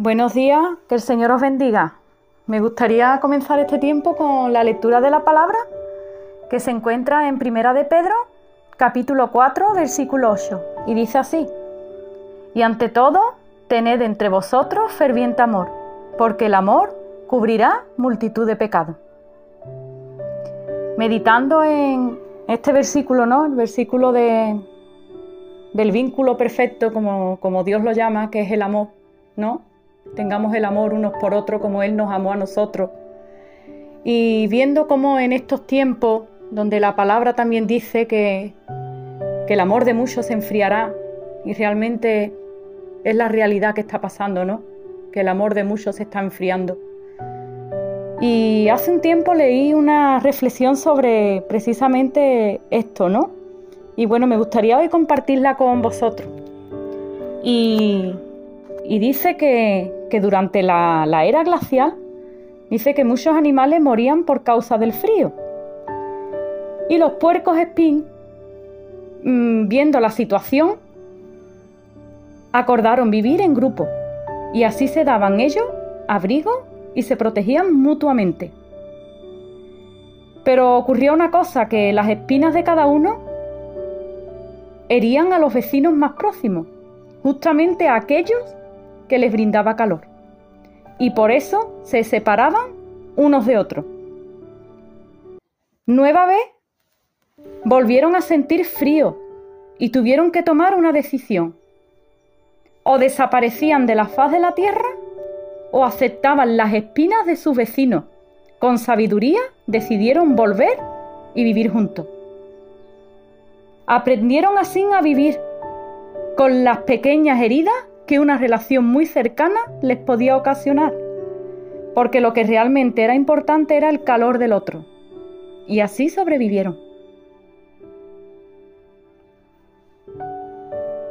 Buenos días, que el Señor os bendiga. Me gustaría comenzar este tiempo con la lectura de la palabra que se encuentra en Primera de Pedro, capítulo 4, versículo 8, y dice así: Y ante todo, tened entre vosotros ferviente amor, porque el amor cubrirá multitud de pecados. Meditando en este versículo, ¿no? El versículo de, del vínculo perfecto, como, como Dios lo llama, que es el amor, ¿no? Tengamos el amor unos por otros como Él nos amó a nosotros. Y viendo cómo en estos tiempos, donde la palabra también dice que, que el amor de muchos se enfriará, y realmente es la realidad que está pasando, ¿no? Que el amor de muchos se está enfriando. Y hace un tiempo leí una reflexión sobre precisamente esto, ¿no? Y bueno, me gustaría hoy compartirla con vosotros. Y, dice que, durante la, era glacial, dice que muchos animales morían por causa del frío. Y los puercos espín, mm, viendo la situación, acordaron vivir en grupo. Y así se daban ellos abrigo y se protegían mutuamente. Pero ocurrió una cosa, que las espinas de cada uno herían a los vecinos más próximos, justamente a aquellos que les brindaba calor. Y por eso se separaban unos de otros. Nueva vez volvieron a sentir frío y tuvieron que tomar una decisión. O desaparecían de la faz de la tierra o aceptaban las espinas de sus vecinos. Con sabiduría decidieron volver y vivir juntos. Aprendieron así a vivir con las pequeñas heridas que una relación muy cercana les podía ocasionar, porque lo que realmente era importante era el calor del otro. Y así sobrevivieron.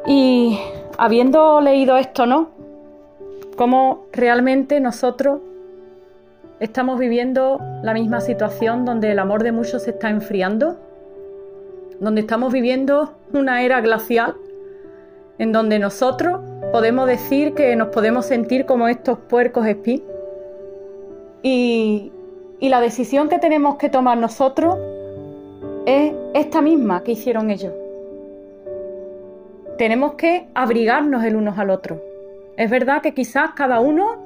Y habiendo leído esto, ¿no? cómo realmente nosotros estamos viviendo la misma situación donde el amor de muchos se está enfriando, donde estamos viviendo una era glacial, en donde nosotros podemos decir que nos podemos sentir como estos puercos espí. Y, la decisión que tenemos que tomar nosotros es esta misma que hicieron ellos. Tenemos que abrigarnos el unos al otro. Es verdad que quizás cada uno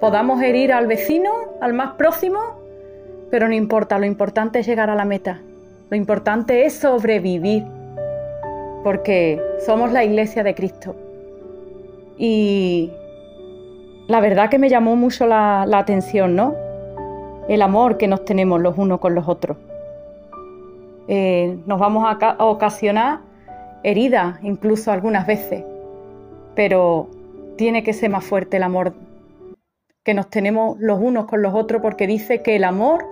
podamos herir al vecino, al más próximo, pero no importa, lo importante es llegar a la meta. Lo importante es sobrevivir, porque somos la iglesia de Cristo. Y la verdad que me llamó mucho la, atención, ¿no? El amor que nos tenemos los unos con los otros. Eh, nos vamos a ocasionar heridas, incluso algunas veces, pero tiene que ser más fuerte el amor que nos tenemos los unos con los otros porque dice que el amor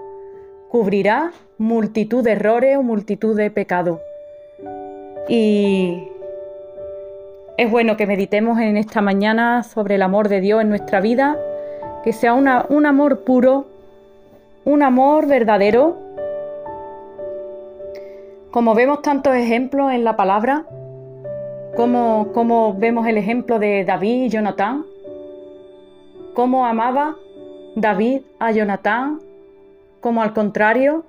cubrirá multitud de errores o multitud de pecados. Y es bueno que meditemos en esta mañana sobre el amor de Dios en nuestra vida, que sea un amor puro, un amor verdadero. Como vemos tantos ejemplos en la palabra, cómo, vemos el ejemplo de David y Jonatán, cómo amaba David a Jonatán, como al contrario,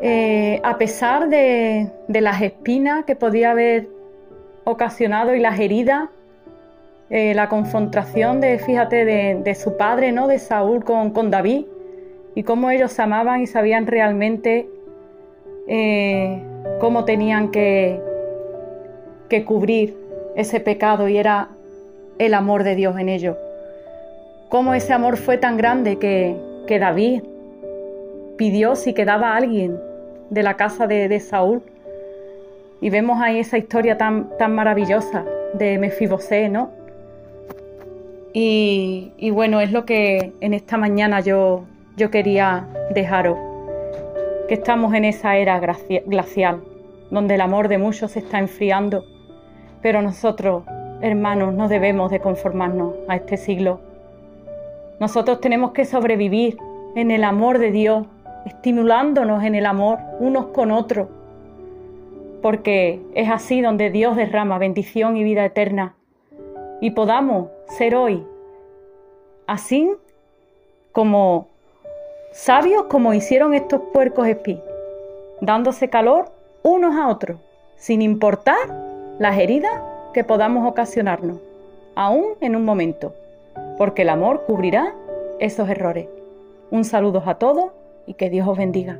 eh, a pesar de, las espinas que podía haber ocasionado y las heridas, eh, la confrontación de, fíjate, de, su padre, ¿no? De Saúl con, con, David, y cómo ellos se amaban y sabían realmente eh, cómo tenían que, que cubrir ese pecado y era el amor de Dios en ello. Cómo ese amor fue tan grande que, que David pidió si quedaba alguien de la casa de, Saúl. Y vemos ahí esa historia tan, tan maravillosa de Mefibosé, ¿no? Y, bueno, es lo que en esta mañana yo, yo quería dejaros, que estamos en esa era glacial, donde el amor de muchos se está enfriando pero nosotros, hermanos, no debemos de conformarnos a este siglo. Nosotros tenemos que sobrevivir en el amor de Dios, estimulándonos en el amor unos con otros, porque es así donde Dios derrama bendición y vida eterna y podamos ser hoy así como sabios como hicieron estos puercos espí, dándose calor unos a otros, sin importar las heridas que podamos ocasionarnos, aún en un momento, porque el amor cubrirá esos errores. Un saludo a todos y que Dios os bendiga.